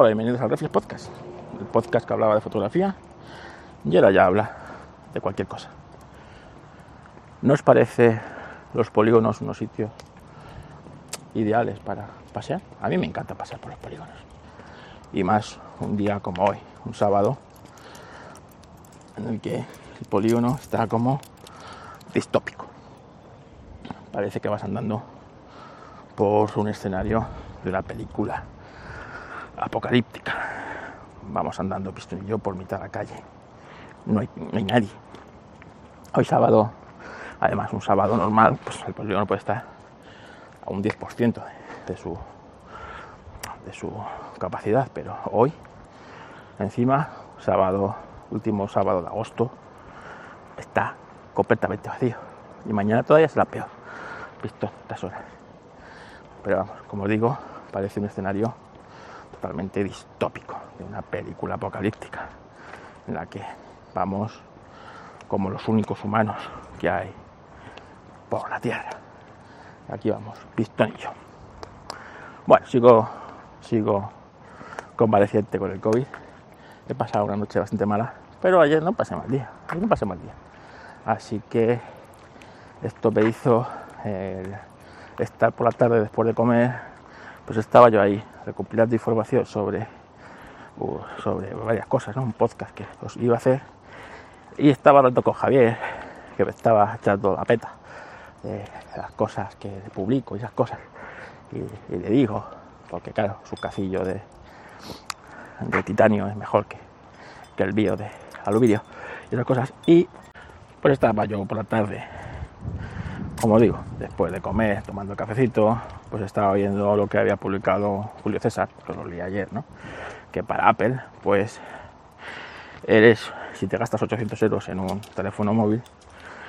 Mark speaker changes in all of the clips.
Speaker 1: Hola, bienvenidos al Reflex Podcast, el podcast que hablaba de fotografía y ahora ya habla de cualquier cosa. ¿No os parece los polígonos unos sitios ideales para pasear? A mí me encanta pasear por los polígonos. Y más un día como hoy, un sábado, en el que el polígono está como distópico. Parece que vas andando por un escenario de una película apocalíptica. Vamos andando yo por mitad de la calle. No hay, nadie. Hoy sábado, además un sábado normal, pues el polígono puede estar a un 10% de su, de su capacidad, pero hoy, encima, sábado, último sábado de agosto, está completamente vacío. Y mañana todavía será peor, visto estas horas. Pero vamos, como digo, parece un escenario totalmente distópico de una película apocalíptica en la que vamos como los únicos humanos que hay por la Tierra. Aquí vamos, pistonillo. Bueno, sigo, sigo convaleciente con el COVID. He pasado una noche bastante mala, pero ayer no pasé mal día. No pasé mal día. Así que esto me hizo estar por la tarde después de comer, pues estaba yo ahí recopilando información sobre, uh, sobre varias cosas, un podcast que os iba a hacer. Y estaba hablando con Javier, que me estaba echando la peta de las cosas que publico y esas cosas. Y, le digo, porque claro, su casillo de, de titanio es mejor que, que el bio de aluminio y esas cosas. Y pues estaba yo por la tarde como digo, después de comer, tomando cafecito, pues estaba viendo lo que había publicado Julio César, que lo leí ayer, ¿no? Que para Apple, pues eres, si te gastas 800 euros en un teléfono móvil,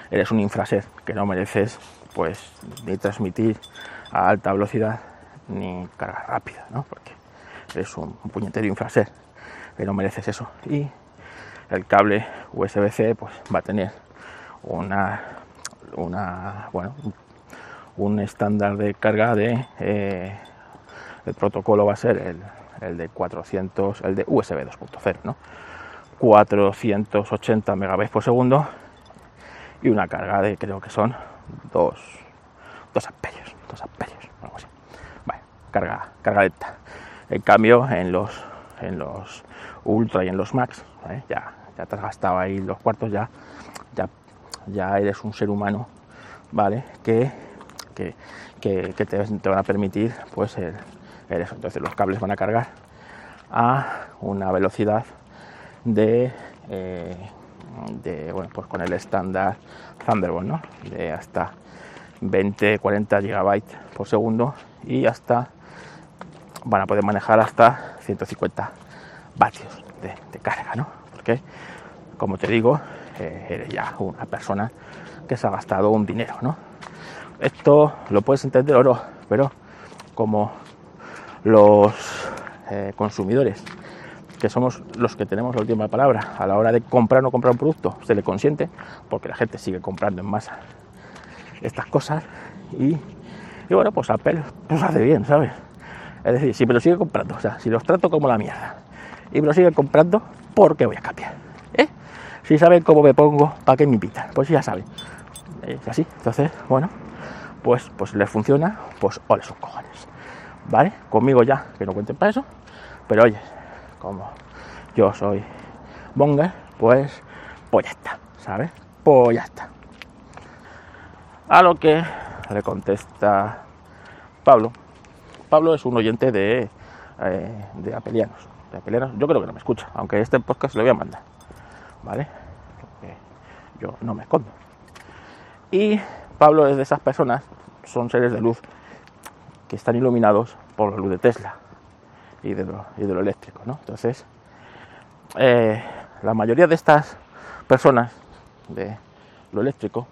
Speaker 1: eres un infraser que no mereces, pues, ni transmitir a alta velocidad ni carga rápida, ¿no? Porque eres un, puñetero infraser que no mereces eso. Y el cable USB-C, pues, va a tener una una, bueno, un estándar de carga de eh, el protocolo va a ser el, el, de 400 el de USB 2.0 ¿no? 480 megabytes por segundo y una carga de creo que son 2 2 amperios 2 amperios algo así. Vale, carga carga lenta. En cambio en los en los ultra y en los max ya ya te has gastado ahí los cuartos ya ya ya eres un ser humano, ¿vale? Que, que, te, van a permitir, pues, el, eso. Entonces los cables van a cargar a una velocidad de, eh, de bueno, pues con el estándar Thunderbolt, ¿no? De hasta 20, 40 gigabytes por segundo y hasta van a poder manejar hasta 150 vatios de, de carga, ¿no? Porque, como te digo, eres ya una persona que se ha gastado un dinero, ¿no? Esto lo puedes entender o no, pero como los eh, consumidores, que somos los que tenemos la última palabra a la hora de comprar o no comprar un producto, se le consiente, porque la gente sigue comprando en masa estas cosas y, bueno, pues Apple pues hace bien, ¿sabes? Es decir, si me lo sigue comprando, o sea, si los trato como la mierda y me lo sigue comprando, ¿por qué voy a cambiar? Si saben cómo me pongo, ¿para qué me invitan? Pues ya saben. Es así. Entonces, bueno, pues, pues les funciona, pues ole sus cojones. ¿Vale? Conmigo ya, que no cuenten para eso. Pero oye, como yo soy bonga, pues, pues ya está, ¿sabes? Pues ya está. A lo que le contesta Pablo. Pablo es un oyente de, eh, de apelianos. De apelianos. Yo creo que no me escucha, aunque este podcast le voy a mandar. ¿Vale? Porque yo no me escondo. Y Pablo es de esas personas, son seres de luz que están iluminados por la luz de Tesla y de lo, y de lo eléctrico, ¿no? Entonces, eh, la mayoría de estas personas de lo eléctrico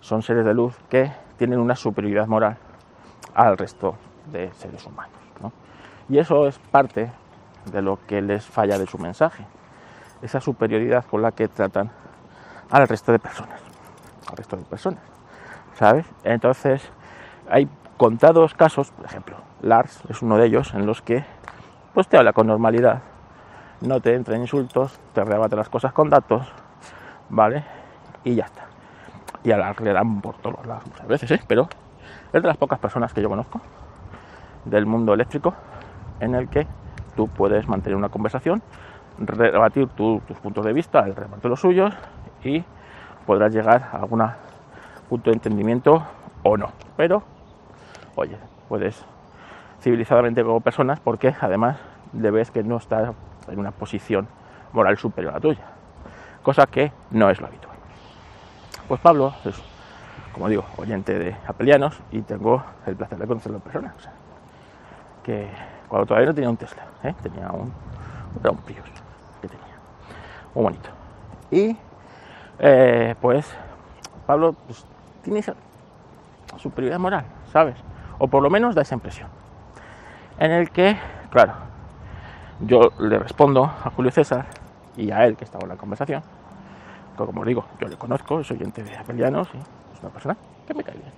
Speaker 1: son seres de luz que tienen una superioridad moral al resto de seres humanos. ¿no? Y eso es parte de lo que les falla de su mensaje esa superioridad con la que tratan al resto de personas, al resto de personas, ¿sabes? Entonces, hay contados casos, por ejemplo, Lars es uno de ellos en los que pues te habla con normalidad, no te entra en insultos, te rebate las cosas con datos, ¿vale? Y ya está. Y a la le dan por todos lados muchas veces, ¿eh? Pero es de las pocas personas que yo conozco del mundo eléctrico en el que tú puedes mantener una conversación, rebatir tus puntos de vista, el rebatir los suyos y podrás llegar a algún punto de entendimiento o no. Pero, oye, puedes civilizadamente como personas porque además le ves que no está en una posición moral superior a la tuya, cosa que no es lo habitual. Pues Pablo es, como digo, oyente de apelianos y tengo el placer de conocerlo en persona. que cuando todavía no tenía un Tesla, ¿eh? tenía un, era muy bonito. Y eh, pues Pablo pues, tiene esa superioridad moral, ¿sabes? O por lo menos da esa impresión. En el que, claro, yo le respondo a Julio César y a él que estaba en la conversación, que como digo, yo le conozco, soy oyente de Apelianos y es una persona que me cae bien,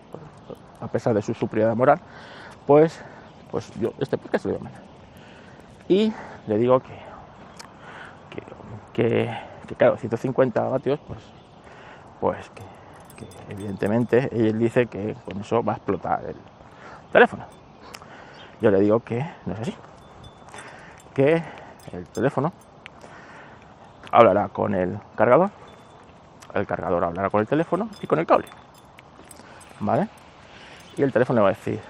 Speaker 1: a pesar de su superioridad moral, pues, pues yo este podcast lo voy a mandar. Y le digo que, que, claro, 150 vatios, pues, pues que evidentemente él dice que con eso va a explotar el teléfono. Yo le digo que no es así, que el teléfono hablará con el cargador, el cargador hablará con el teléfono y con el cable. ¿Vale? Y el teléfono le va a decir,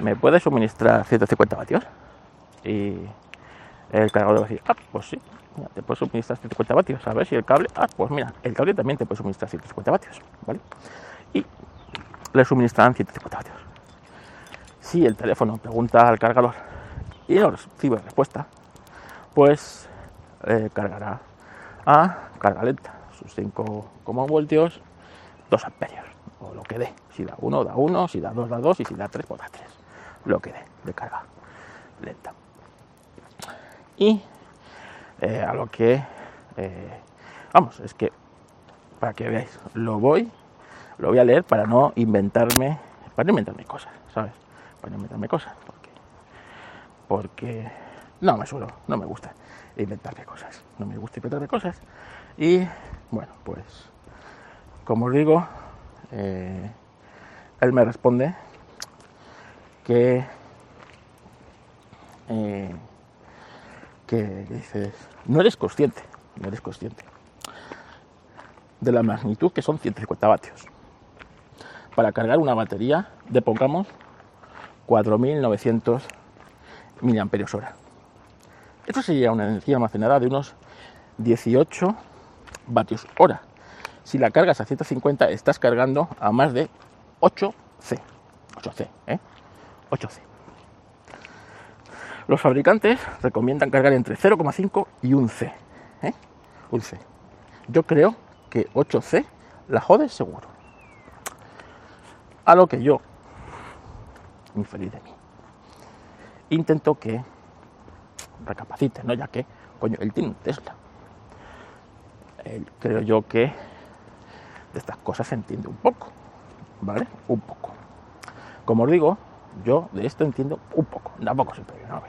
Speaker 1: ¿me puede suministrar 150 vatios? Y el cargador va a decir, ah, pues sí, te puedo suministrar 150 vatios. A ver si el cable, ah, pues mira, el cable también te puede suministrar 150 vatios. ¿Vale? Y le suministrarán 150 vatios. Si el teléfono pregunta al cargador, y no recibe respuesta, pues eh, cargará a carga lenta, sus 5 voltios, 2 amperios, o lo que dé. Si da 1, da 1, si da 2, da 2, y si da 3, pues da 3. Lo que dé de carga lenta. Y eh, a lo que, eh, vamos, es que, para que veáis, lo voy, lo voy a leer para no inventarme, para no inventarme cosas, ¿sabes? Para no inventarme cosas porque no me suelo, no me gusta inventarme cosas, no me gusta inventarme cosas. Y bueno, pues como os digo, eh, él me responde que, que dices, no eres consciente, no eres consciente de la magnitud que son 150 vatios. Para cargar una batería de, pongamos, 4900 miliamperios hora. Esto sería una energía almacenada de unos 18 vatios hora. Si la cargas a 150, estás cargando a más de 8C. 8C, ¿eh? 8C. Los fabricantes recomiendan cargar entre 0,5 y 1C. ¿eh? Un C. Yo creo que 8C la jode seguro. A lo que yo, infeliz de mí, intento que recapacite, ¿no? Ya que, coño, él tiene un Tesla. creo yo que de estas cosas se entiende un poco, ¿vale? Un poco. Como os digo, yo de esto entiendo un poco, tampoco siempre, ¿no?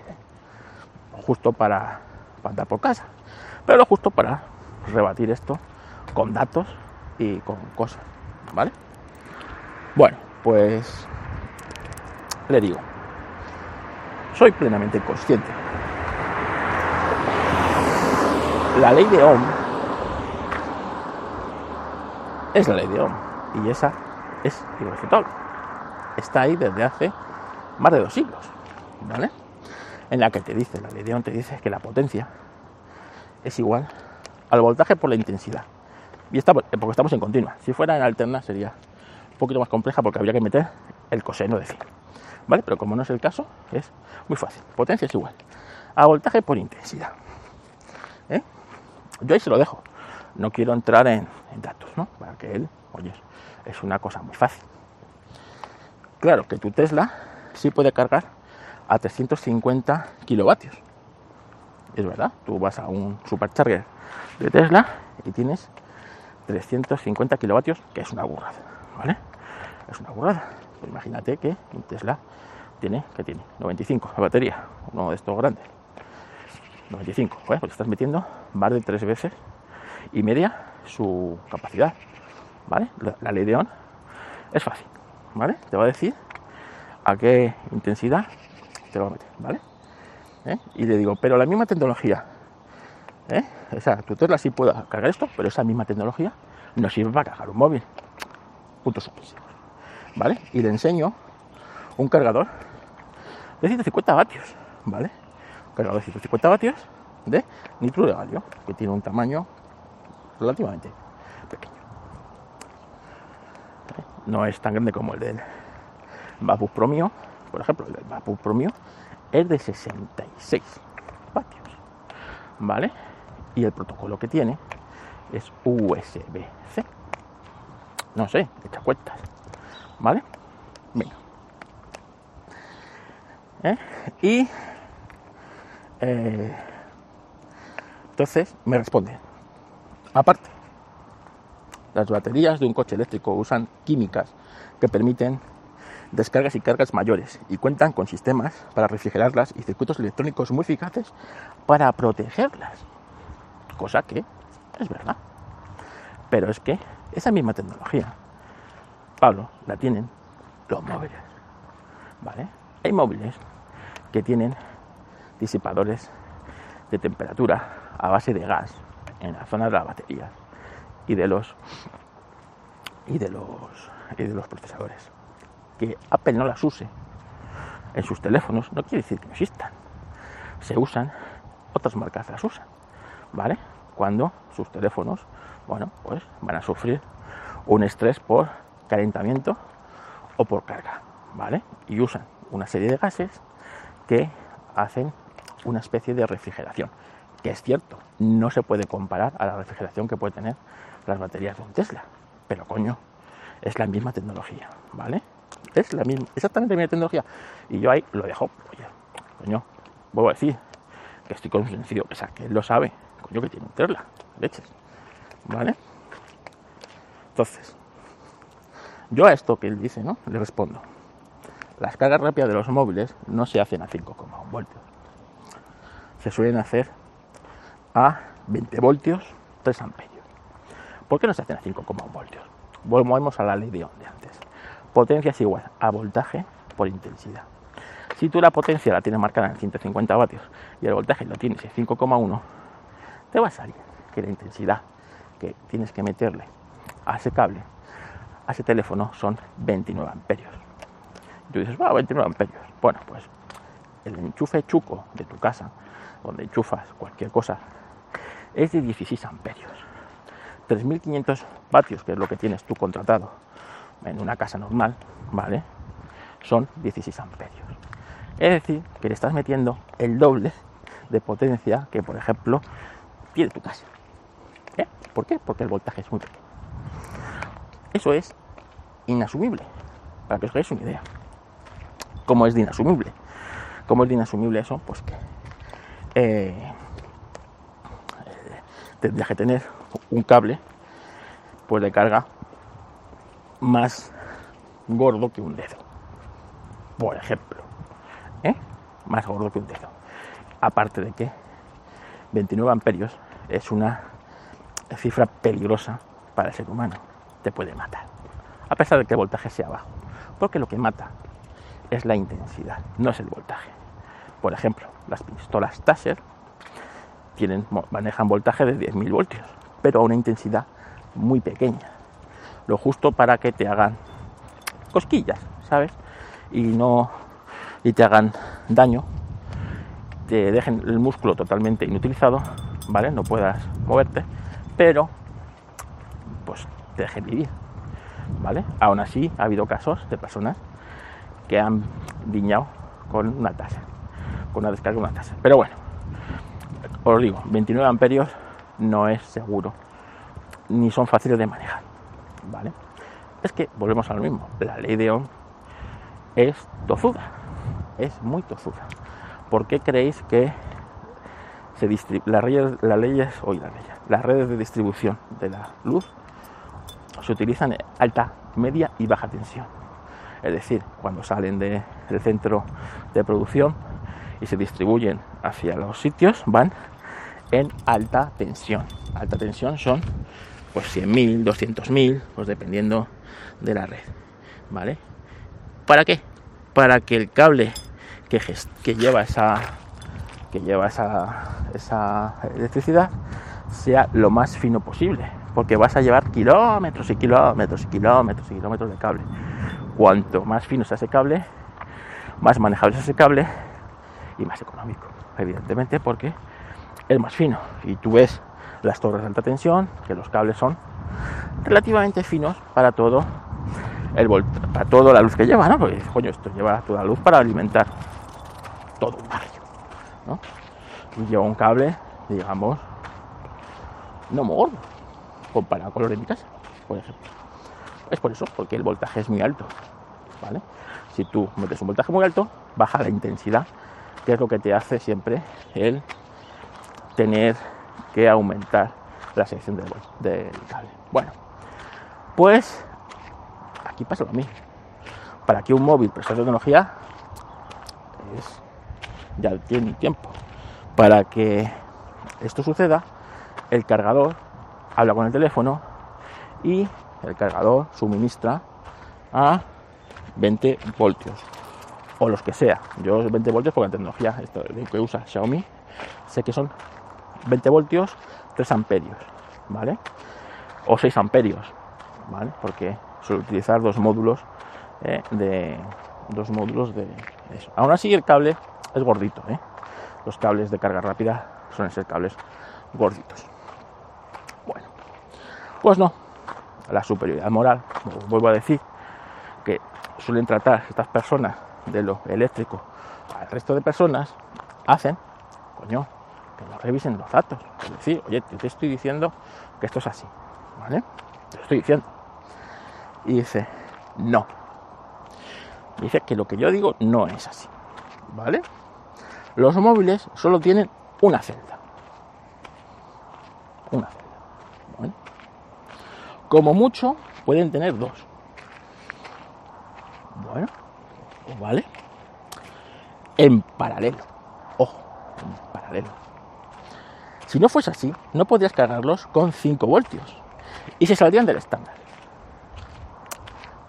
Speaker 1: Justo para, para andar por casa, pero justo para rebatir esto con datos y con cosas, ¿vale? Bueno, pues le digo, soy plenamente consciente. La ley de Ohm es la ley de Ohm y esa es irrefutable. Está ahí desde hace más de dos siglos, ¿vale? En la que te dice, la ley de Ohm te dice que la potencia es igual al voltaje por la intensidad. Y está, porque estamos en continua. Si fuera en alterna sería un poquito más compleja porque habría que meter el coseno de phi. ¿vale? Pero como no es el caso, es muy fácil. Potencia es igual a voltaje por intensidad. ¿eh? Yo ahí se lo dejo. No quiero entrar en, datos, ¿no? Para que él, oye, es una cosa muy fácil. Claro que tu Tesla sí puede cargar a 350 kilovatios. Es verdad, tú vas a un supercharger de Tesla y tienes 350 kilovatios, que es una burrada, ¿vale? Es una burrada. Pues imagínate que un Tesla tiene, ¿qué tiene? 95 la batería, uno de estos grandes. 95, pues estás metiendo más de tres veces y media su capacidad, ¿vale? La, ley de ON es fácil, ¿vale? Te va a decir a qué intensidad te lo va a meter, ¿vale? ¿Eh? Y le digo, pero la misma tecnología, ¿eh? O sea, tu Tesla sí puede cargar esto, pero esa misma tecnología no sirve para cargar un móvil. Puntos suspensivos, ¿vale? Y le enseño un cargador de 150 vatios, ¿vale? Un cargador de 150 vatios de nitro de galio, que tiene un tamaño relativamente pequeño. No es tan grande como el del Vapus Promio, por ejemplo, el del Vapus Promio es de 66 vatios, ¿vale? Y el protocolo que tiene es USB-C. No sé, echa cuentas, ¿vale? Venga. ¿Eh? Y eh, entonces me responde, aparte, las baterías de un coche eléctrico usan químicas que permiten descargas y cargas mayores y cuentan con sistemas para refrigerarlas y circuitos electrónicos muy eficaces para protegerlas. Cosa que es verdad. Pero es que esa misma tecnología, Pablo, la tienen los móviles. Hay móviles que tienen disipadores de temperatura a base de gas en la zona de las baterías y de los y de los y de los procesadores. Que Apple no las use en sus teléfonos no quiere decir que no existan. Se usan, otras marcas las usan, ¿vale? Cuando sus teléfonos, bueno, pues van a sufrir un estrés por calentamiento o por carga, ¿vale? Y usan una serie de gases que hacen una especie de refrigeración, que es cierto, no se puede comparar a la refrigeración que puede tener las baterías de un Tesla, pero coño, es la misma tecnología, ¿vale? Es la misma, exactamente la misma tecnología. Y yo ahí lo dejo, coño, vuelvo a decir que estoy convencido, o sea, que él lo sabe, coño, que tiene un Tesla, leches, ¿vale? Entonces, yo a esto que él dice, ¿no? Le respondo, las cargas rápidas de los móviles no se hacen a 5,1 voltios. Se suelen hacer a 20 voltios, 3 amperios. ¿Por qué no se hacen a 5,1 voltios? Volvemos a la ley de Ohm de antes. Potencia es igual a voltaje por intensidad. Si tú la potencia la tienes marcada en 150 vatios y el voltaje lo tienes en 5,1, te va a salir que la intensidad que tienes que meterle a ese cable, a ese teléfono, son 29 amperios. Y tú dices, va, 29 amperios. Bueno, pues el enchufe chuco de tu casa, donde enchufas cualquier cosa, es de 16 amperios. 3.500 vatios, que es lo que tienes tú contratado en una casa normal, ¿vale? Son 16 amperios. Es decir, que le estás metiendo el doble de potencia que, por ejemplo, tiene tu casa. ¿Eh? ¿Por qué? Porque el voltaje es muy pequeño. Eso es inasumible, para que os hagáis una idea. ¿Cómo es de inasumible? ¿Cómo es de inasumible eso? Pues que eh, tendría que tener un cable pues de carga más gordo que un dedo. Por ejemplo. ¿eh? Más gordo que un dedo. Aparte de que 29 amperios es una cifra peligrosa para el ser humano. Te puede matar. A pesar de que el voltaje sea bajo. Porque lo que mata es la intensidad, no es el voltaje. Por ejemplo, las pistolas Taser tienen, manejan voltaje de 10.000 voltios, pero a una intensidad muy pequeña. Lo justo para que te hagan cosquillas, ¿sabes? Y no y te hagan daño, te dejen el músculo totalmente inutilizado, ¿vale? No puedas moverte, pero pues te dejen vivir, ¿vale? Aún así ha habido casos de personas que han diñado con una tasa, con una descarga de una tasa. Pero bueno, os digo, 29 amperios no es seguro, ni son fáciles de manejar, Es que volvemos a lo mismo, la ley de Ohm es tozuda, es muy tozuda. ¿Por qué creéis que se las, redes, las leyes, hoy las las redes de distribución de la luz se utilizan en alta, media y baja tensión? Es decir, cuando salen de el centro de producción y se distribuyen hacia los sitios van en alta tensión. Alta tensión son pues 100.000, 200.000, pues dependiendo de la red, ¿vale? ¿Para qué? Para que el cable que, que lleva esa que lleva esa, esa electricidad sea lo más fino posible, porque vas a llevar kilómetros y kilómetros y kilómetros y kilómetros de cable. Cuanto más fino sea ese cable, más manejable es ese cable y más económico, evidentemente, porque es más fino. Y tú ves las torres de alta tensión, que los cables son relativamente finos para todo el para toda la luz que lleva, ¿no? Porque coño, esto lleva toda la luz para alimentar todo un barrio, ¿no? Y lleva un cable, digamos, no gordo, comparado con lo de mi casa, por ejemplo. Es por eso, porque el voltaje es muy alto, ¿vale? Si tú metes un voltaje muy alto, baja la intensidad, que es lo que te hace siempre el tener que aumentar la sección del, cable. Bueno, pues aquí pasa lo mismo. Para que un móvil preste tecnología es ya tiene tiempo. Para que esto suceda, el cargador habla con el teléfono y el cargador suministra a 20 voltios o los que sea. Yo 20 voltios porque la tecnología esto que usa Xiaomi sé que son 20 voltios, 3 amperios, ¿vale? O 6 amperios, ¿vale? Porque suele utilizar dos módulos eh, de dos módulos de eso. Aún así el cable es gordito, ¿eh? Los cables de carga rápida suelen ser cables gorditos. Bueno, pues no, la superioridad moral, vuelvo a decir, que suelen tratar estas personas de lo eléctrico al resto de personas, hacen, coño, que no revisen los datos. Es decir, oye, te estoy diciendo que esto es así, ¿vale? Te estoy diciendo. Y dice, no. Dice que lo que yo digo no es así, ¿vale? Los móviles solo tienen una celda. Una celda. Como mucho pueden tener dos. Bueno, pues vale. En paralelo. Ojo, en paralelo. Si no fuese así, no podrías cargarlos con 5 voltios. Y se saldrían del estándar.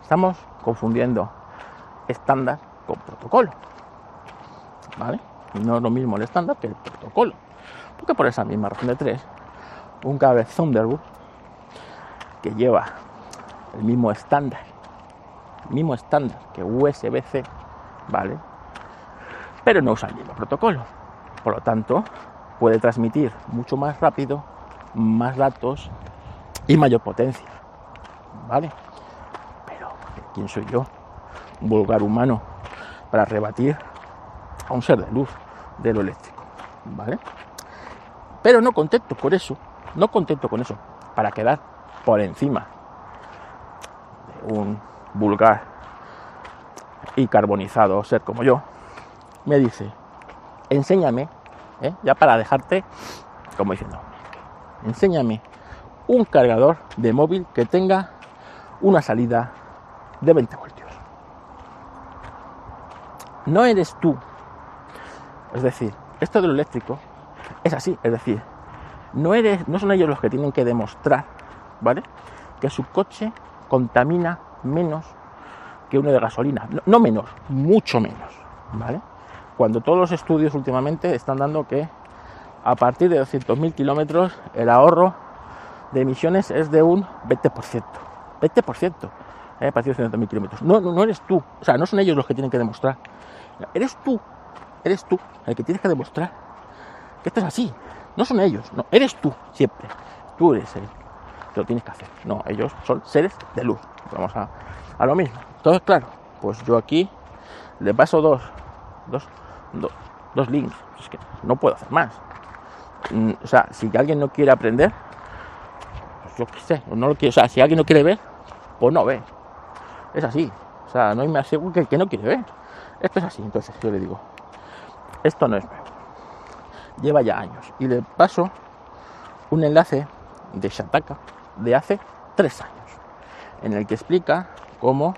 Speaker 1: Estamos confundiendo estándar con protocolo. ¿Vale? No es lo mismo el estándar que el protocolo. Porque por esa misma razón de 3, un cable Thunderbolt que lleva el mismo estándar, el mismo estándar que USB-C, ¿vale? Pero no usa el mismo protocolo. Por lo tanto, puede transmitir mucho más rápido, más datos y mayor potencia, ¿vale? Pero, ¿quién soy yo? Un vulgar humano para rebatir a un ser de luz de lo eléctrico, ¿vale? Pero no contento con eso, no contento con eso, para quedar por encima de un vulgar y carbonizado ser como yo, me dice, enséñame, ¿eh? ya para dejarte, como diciendo, enséñame un cargador de móvil que tenga una salida de 20 voltios. No eres tú. Es decir, esto de lo eléctrico es así, es decir, no eres, no son ellos los que tienen que demostrar ¿vale? Que su coche contamina menos que uno de gasolina. No, menos, mucho menos, ¿vale? Cuando todos los estudios últimamente están dando que a partir de 200.000 kilómetros el ahorro de emisiones es de un 20%. 20%. ¿eh? A partir de 200.000 kilómetros. No, no, no eres tú. O sea, no son ellos los que tienen que demostrar. Eres tú. Eres tú el que tienes que demostrar que esto es así. No son ellos. Eres tú siempre. Tú eres el lo tienes que hacer. No, ellos son seres de luz. Vamos a, a lo mismo. Entonces, claro, pues yo aquí le paso dos, dos, dos, links. Es que no puedo hacer más. Mm, o sea, si alguien no quiere aprender, pues yo qué sé, no lo quiere, o sea, si alguien no quiere ver, pues no ve. Es así. O sea, no hay más seguro que el que no quiere ver. Esto es así. Entonces yo le digo, esto no es nuevo. Lleva ya años. Y le paso un enlace de Shataka, de hace tres años, en el que explica cómo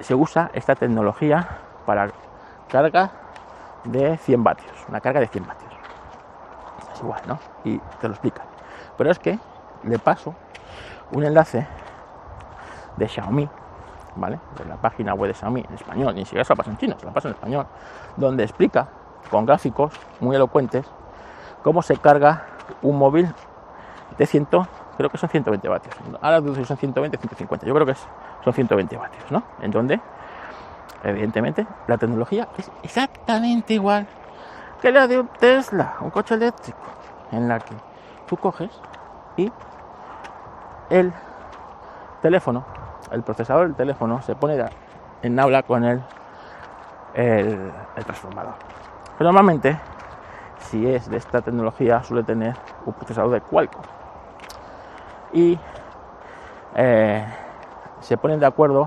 Speaker 1: se usa esta tecnología carga de 100 vatios, una carga de 100 vatios. Es igual, ¿no? Y te lo explica. Pero es que le paso un enlace de Xiaomi, ¿vale? De la página web de Xiaomi en español, ni siquiera se la paso en chino, se la paso en español, donde explica con gráficos muy elocuentes cómo se carga un móvil de 100, creo que son 120 vatios. Ahora son 120, 150, yo creo que son 120 vatios, ¿no? En donde, evidentemente, la tecnología es exactamente igual que la de un Tesla, un coche eléctrico, en la que tú coges y el teléfono, el procesador del teléfono se pone en habla con el, transformador. Pero normalmente, si es de esta tecnología, suele tener un procesador de Qualcomm. Y eh, se ponen de acuerdo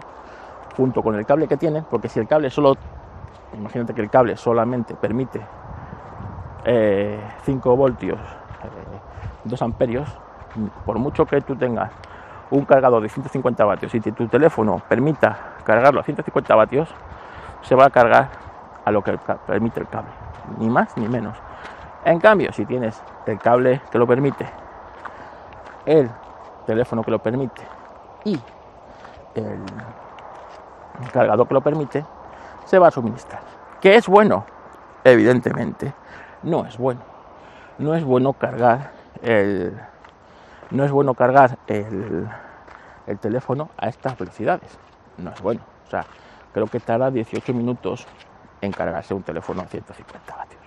Speaker 1: junto con el cable que tienen, porque si el cable solo, imagínate que el cable solamente permite 5 eh, voltios, 2 eh, amperios, por mucho que tú tengas un cargador de 150 vatios y tu teléfono permita cargarlo a 150 vatios, se va a cargar a lo que permite el cable, ni más ni menos. En cambio, si tienes el cable que lo permite, el teléfono que lo permite y el cargador que lo permite, se va a suministrar. ¿Qué es bueno? Evidentemente, no es bueno. No es bueno cargar el, no es bueno cargar el, teléfono a estas velocidades. No es bueno. O sea, creo que tarda 18 minutos en cargarse un teléfono a 150 vatios.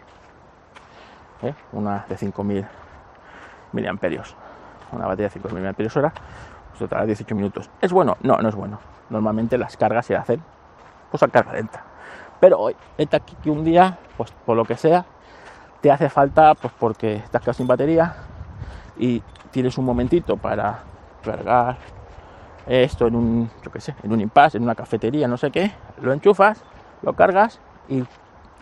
Speaker 1: ¿Eh? Una de 5000 miliamperios. Una batería de 5000 miliamperios hora. Pues tarda 18 minutos. ¿Es bueno? No, no es bueno. Normalmente las cargas se hacen pues a carga lenta. Pero hoy, está aquí que un día, pues por lo que sea, te hace falta, pues porque estás quedado sin batería y tienes un momentito para cargar esto en un, yo qué sé, en un impasse, en una cafetería, no sé qué, lo enchufas, lo cargas y,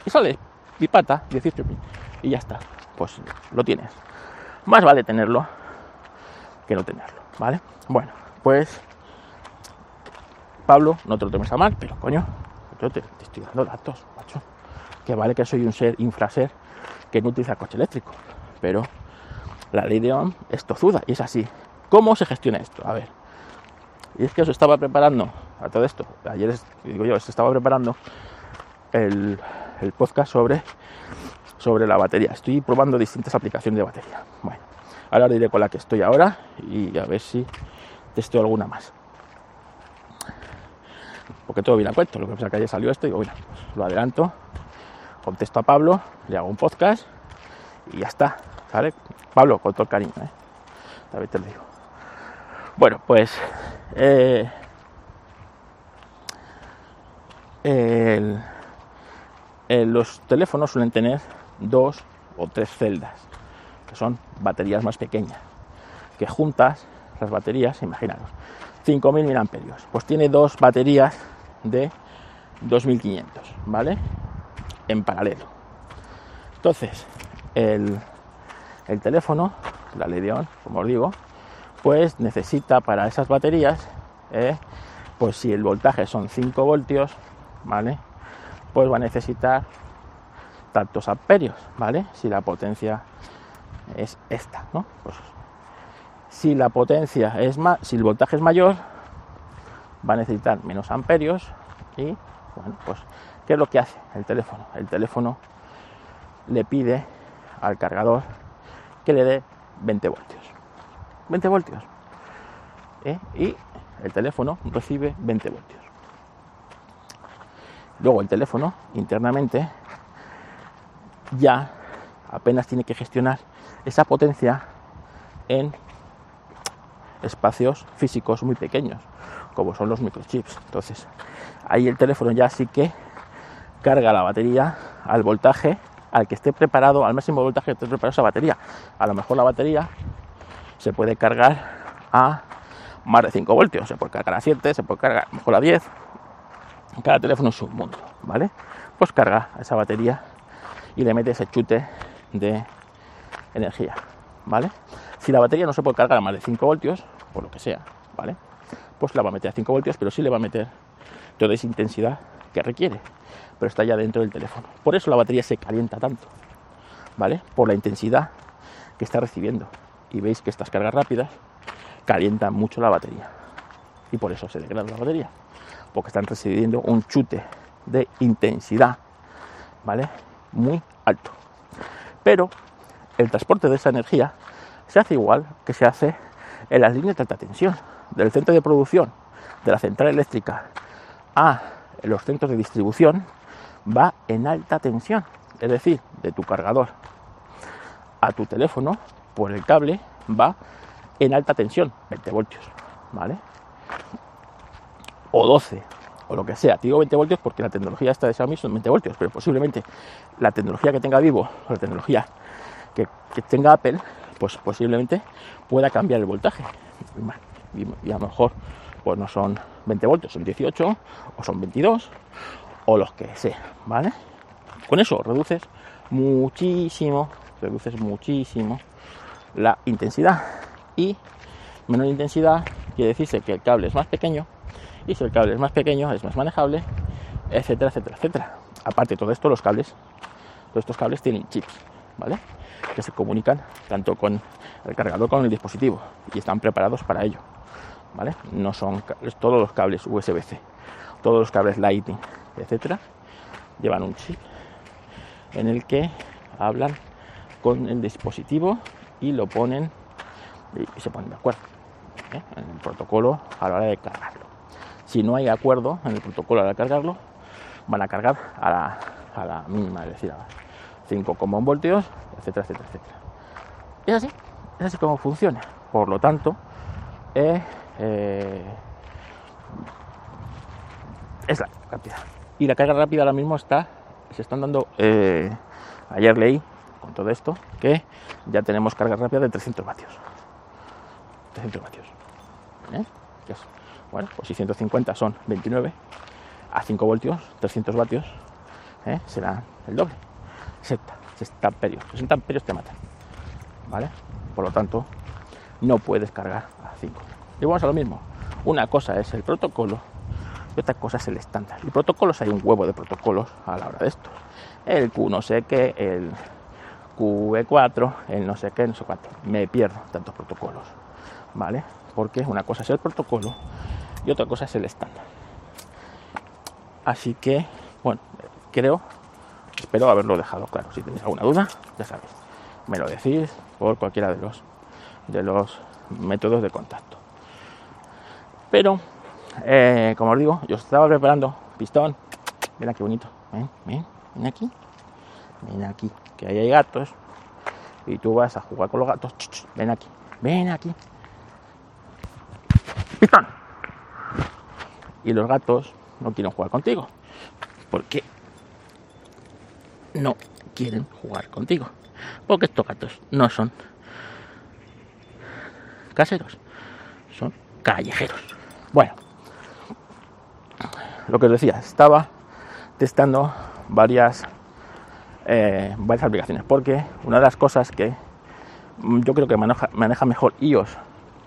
Speaker 1: y sale pipata, 18 y ya está, pues lo tienes. Más vale tenerlo que no tenerlo, ¿vale? Bueno, pues Pablo, no te lo tomes a mal, pero coño, yo te, estoy dando datos, macho. Que vale que soy un ser infraser que no utiliza coche eléctrico, pero la ley de Ohm es tozuda y es así. ¿Cómo se gestiona esto? A ver. Y es que os estaba preparando a todo esto. Ayer, digo yo, se estaba preparando el, podcast sobre, sobre la batería. Estoy probando distintas aplicaciones de batería. Bueno, ahora diré con la que estoy ahora y a ver si testo alguna más. Porque todo viene a cuento. Lo que pasa que ayer salió esto y digo, bueno, pues lo adelanto, contesto a Pablo, le hago un podcast y ya está. ¿Vale? Pablo, con todo el cariño, ¿eh? También te lo digo. Bueno, pues eh, los teléfonos suelen tener dos o tres celdas, que son baterías más pequeñas, que juntas las baterías, imaginaros, 5.000 mAh, pues tiene dos baterías de 2.500, ¿vale? En paralelo. Entonces, el, el teléfono, la Ledeon, como os digo, pues necesita para esas baterías, eh, pues si el voltaje son 5 voltios, ¿vale? Pues va a necesitar tantos amperios, ¿vale? Si la potencia es esta, ¿no? Pues si la potencia es más, si el voltaje es mayor, va a necesitar menos amperios y, bueno, pues, ¿qué es lo que hace el teléfono? El teléfono le pide al cargador que le dé 20 voltios. 20 voltios. ¿eh? Y el teléfono recibe 20 voltios. Luego el teléfono internamente ya apenas tiene que gestionar esa potencia en espacios físicos muy pequeños, como son los microchips. Entonces, ahí el teléfono ya sí que carga la batería al voltaje al que esté preparado, al máximo voltaje que esté preparado esa batería. A lo mejor la batería se puede cargar a más de 5 voltios, se puede cargar a 7, se puede cargar a lo mejor a 10. Cada teléfono es un mundo, ¿vale? Pues carga esa batería y le mete ese chute de energía, ¿vale? Si la batería no se puede cargar a más de 5 voltios, por lo que sea, ¿vale? Pues la va a meter a 5 voltios, pero sí le va a meter toda esa intensidad que requiere, pero está ya dentro del teléfono. Por eso la batería se calienta tanto, ¿vale? Por la intensidad que está recibiendo. Y veis que estas cargas rápidas calientan mucho la batería. Y por eso se degrada la batería, porque están recibiendo un chute de intensidad, ¿vale? Muy alto. Pero el transporte de esa energía se hace igual que se hace en las líneas de alta tensión, del centro de producción de la central eléctrica a los centros de distribución, va en alta tensión. Es decir, de tu cargador a tu teléfono por el cable va en alta tensión, 20 voltios, ¿vale? O 12, o lo que sea. digo 20 voltios porque la tecnología esta de Xiaomi son 20 voltios, pero posiblemente la tecnología que tenga Vivo, o la tecnología que, tenga Apple, pues posiblemente pueda cambiar el voltaje. Y, a lo mejor pues no son 20 voltios, son 18 o son 22 o los que sea, ¿vale? Con eso reduces muchísimo, reduces muchísimo la intensidad y menor intensidad quiere decirse que el cable es más pequeño y si el cable es más pequeño es más manejable, etcétera, etcétera, etcétera. Aparte de todo esto, los cables, todos estos cables tienen chips, ¿vale? Que se comunican tanto con el cargador como con el dispositivo y están preparados para ello, ¿vale? No son todos los cables USB-C, todos los cables Lightning, etcétera, llevan un chip en el que hablan con el dispositivo y lo ponen y se ponen de acuerdo ¿eh? en el protocolo a la hora de cargarlo. Si no hay acuerdo en el protocolo a la hora de cargarlo, van a cargar a la, a la mínima, es decir, a 5,1 voltios, etcétera, etcétera, etcétera. Es así, es así como funciona. Por lo tanto, eh, eh, es la cantidad. Y la carga rápida ahora mismo está, se están dando, ayer leí con todo esto, que ya tenemos carga rápida de 300 vatios. 300 vatios. ¿Eh? bueno, pues si 150 son 29 a 5 voltios, 300 vatios, ¿eh? será el doble. 60, 60 amperios. 60 amperios te matan. ¿Vale? Por lo tanto, no puedes cargar a 5. Y vamos a lo mismo. Una cosa es el protocolo y otra cosa es el estándar. Y protocolos hay un huevo de protocolos a la hora de esto. El Q no sé qué, el QV4, el no sé qué, no sé cuánto. Me pierdo tantos protocolos. ¿vale? Porque una cosa es el protocolo y otra cosa es el estándar. Así que, bueno, creo, espero haberlo dejado claro. Si tenéis alguna duda, ya sabéis, me lo decís por cualquiera de los, de los métodos de contacto. Pero, eh, como os digo, yo estaba preparando pistón. Mira qué bonito. Ven, ven, ven aquí. Ven aquí, que ahí hay gatos. Y tú vas a jugar con los gatos. Ven aquí, ven aquí. Y los gatos no quieren jugar contigo. Porque no quieren jugar contigo. Porque estos gatos no son caseros, son callejeros. Bueno, lo que os decía, estaba testando varias, eh, varias aplicaciones. Porque una de las cosas que yo creo que maneja, maneja mejor iOS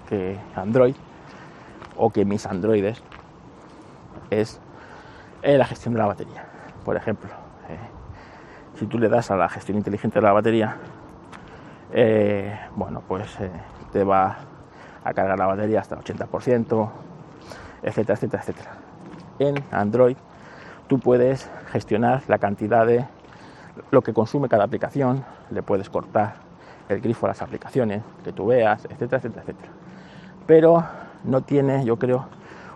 Speaker 1: que Android o que mis androides es eh, la gestión de la batería. Por ejemplo, eh, si tú le das a la gestión inteligente de la batería, eh, bueno, pues te va a cargar la batería hasta el 80%, etcétera, etcétera, etcétera. En Android tú puedes gestionar la cantidad de lo que consume cada aplicación, le puedes cortar el grifo a las aplicaciones que tú veas, etcétera, etcétera, etcétera. Pero no tiene, yo creo,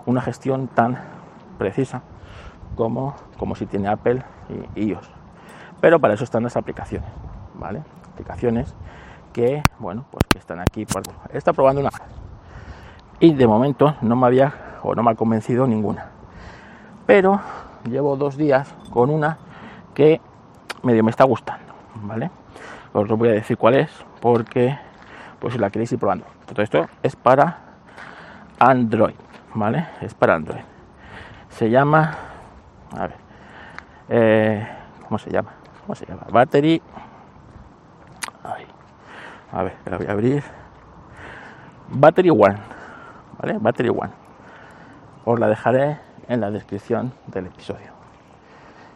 Speaker 1: una gestión tan precisa como, como si tiene Apple y iOS. Pero para eso están las aplicaciones, ¿vale? Aplicaciones que, bueno, pues que están aquí. Por, está probando una y de momento no me había o no me ha convencido ninguna. Pero llevo dos días con una que medio me está gustando, ¿vale? Os lo voy a decir cuál es, porque pues si la queréis ir probando. Todo esto es para Android, ¿vale? Es para Android. Se llama, a ver, eh, ¿cómo se llama? ¿Cómo se llama? Battery. a ver, la voy a abrir. Battery One, ¿vale? Battery One. Os la dejaré en la descripción del episodio,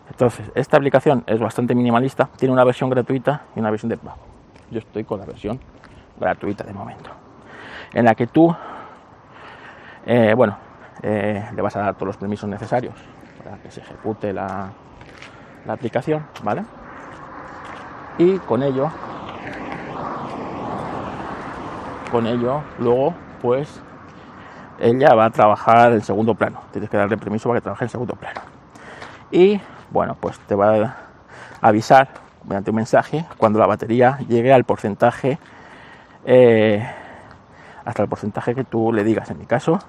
Speaker 1: Entonces, esta aplicación es bastante minimalista, tiene una versión gratuita y una versión de pago. Yo estoy con la versión gratuita de momento, en la que tú, eh, bueno, eh, le vas a dar todos los permisos necesarios para que se ejecute la, la aplicación, ¿vale? Y con ello, con ello, luego, pues, ella va a trabajar en segundo plano. Tienes que darle permiso para que trabaje en segundo plano. Y bueno, pues te va a avisar mediante un mensaje cuando la batería llegue al porcentaje, eh, hasta el porcentaje que tú le digas. En mi caso,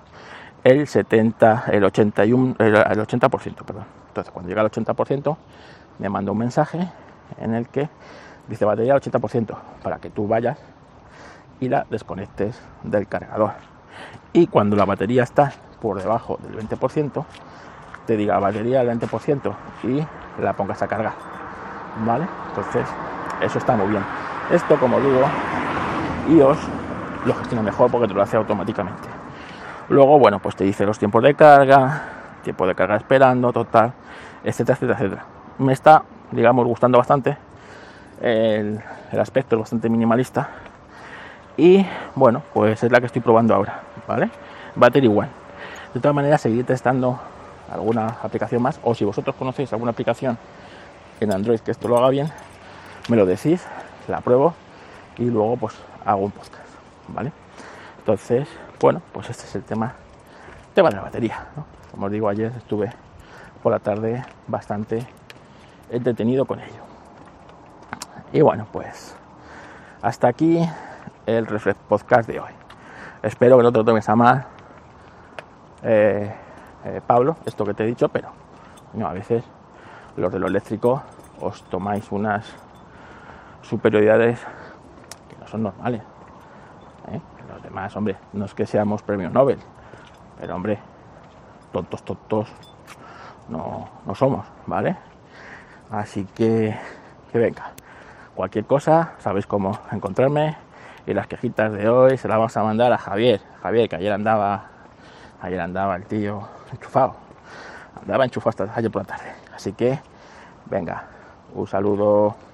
Speaker 1: el 70, el 81, el, 80%, perdón. Entonces, cuando llega al 80%, me manda un mensaje en el que dice batería al 80% para que tú vayas y la desconectes del cargador. Y cuando la batería está por debajo del 20%, te diga batería del 20% y la pongas a cargar. ¿Vale? Entonces, eso está muy bien. Esto, como digo, iOS lo gestiona mejor porque te lo hace automáticamente. Luego, bueno, pues te dice los tiempos de carga, tiempo de carga esperando, total, etcétera, etcétera, etcétera. Me está, digamos, gustando bastante. El, aspecto es bastante minimalista. Y bueno, pues es la que estoy probando ahora, ¿vale? Battery One. De todas maneras, seguir testando alguna aplicación más. O si vosotros conocéis alguna aplicación en Android que esto lo haga bien, me lo decís, la pruebo y luego pues hago un podcast, ¿vale? Entonces, bueno, pues este es el tema, tema de la batería. Como os digo, ayer estuve por la tarde bastante entretenido con ello. Y bueno, pues hasta aquí el Reflex Podcast de hoy. Espero que no te lo tomes a mal, eh, eh, Pablo, esto que te he dicho, pero no, a veces los de lo eléctrico os tomáis unas superioridades que no son normales. ¿eh? Los demás, hombre, no es que seamos premio Nobel, pero hombre, tontos, tontos no, no somos, ¿vale? Así que, que venga, cualquier cosa, sabéis cómo encontrarme y las quejitas de hoy se las vamos a mandar a Javier, Javier que ayer andaba, ayer andaba el tío enchufado, andaba enchufado hasta ayer por la tarde, así que venga, un saludo.